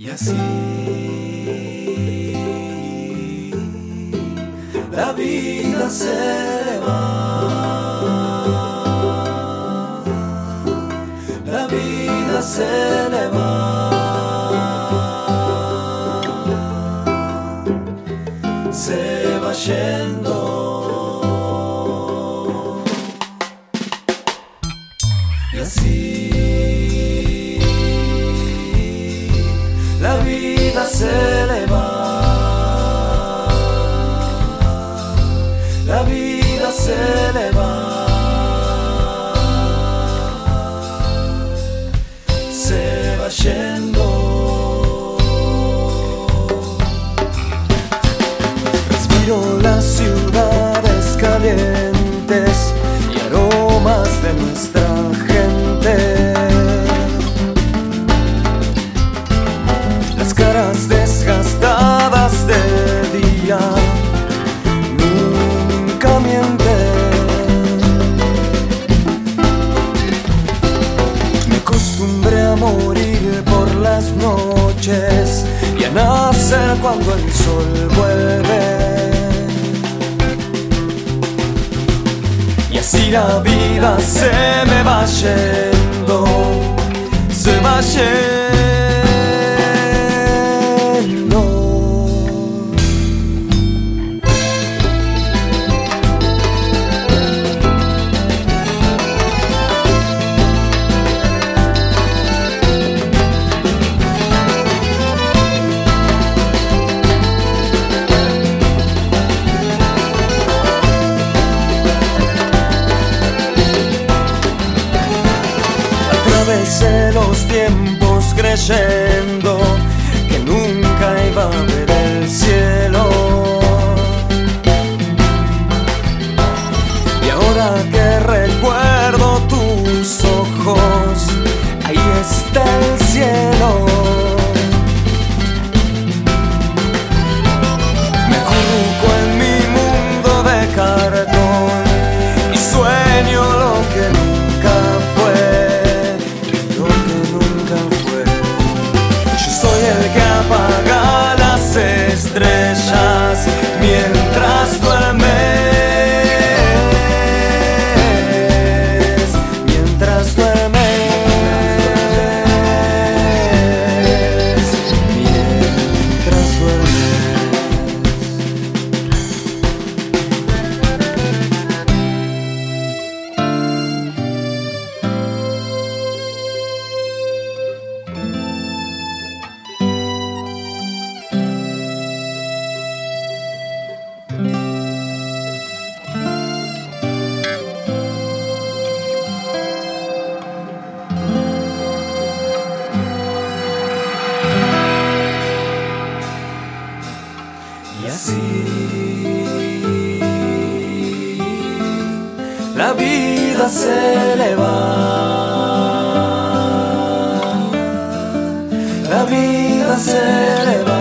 Y así la vida se va. La vida se le va. Se va yendo. Se le va. La vida se le va. Se va yendo. Respiro las ciudades calientes noches y a nacer cuando el sol vuelve. Y así la vida se me va yendo, se va yendo. Tiempos creyendo el que apaga las estrellas mientras duermes, mientras duermes, mientras duermes. La vida se le va. La vida se le va.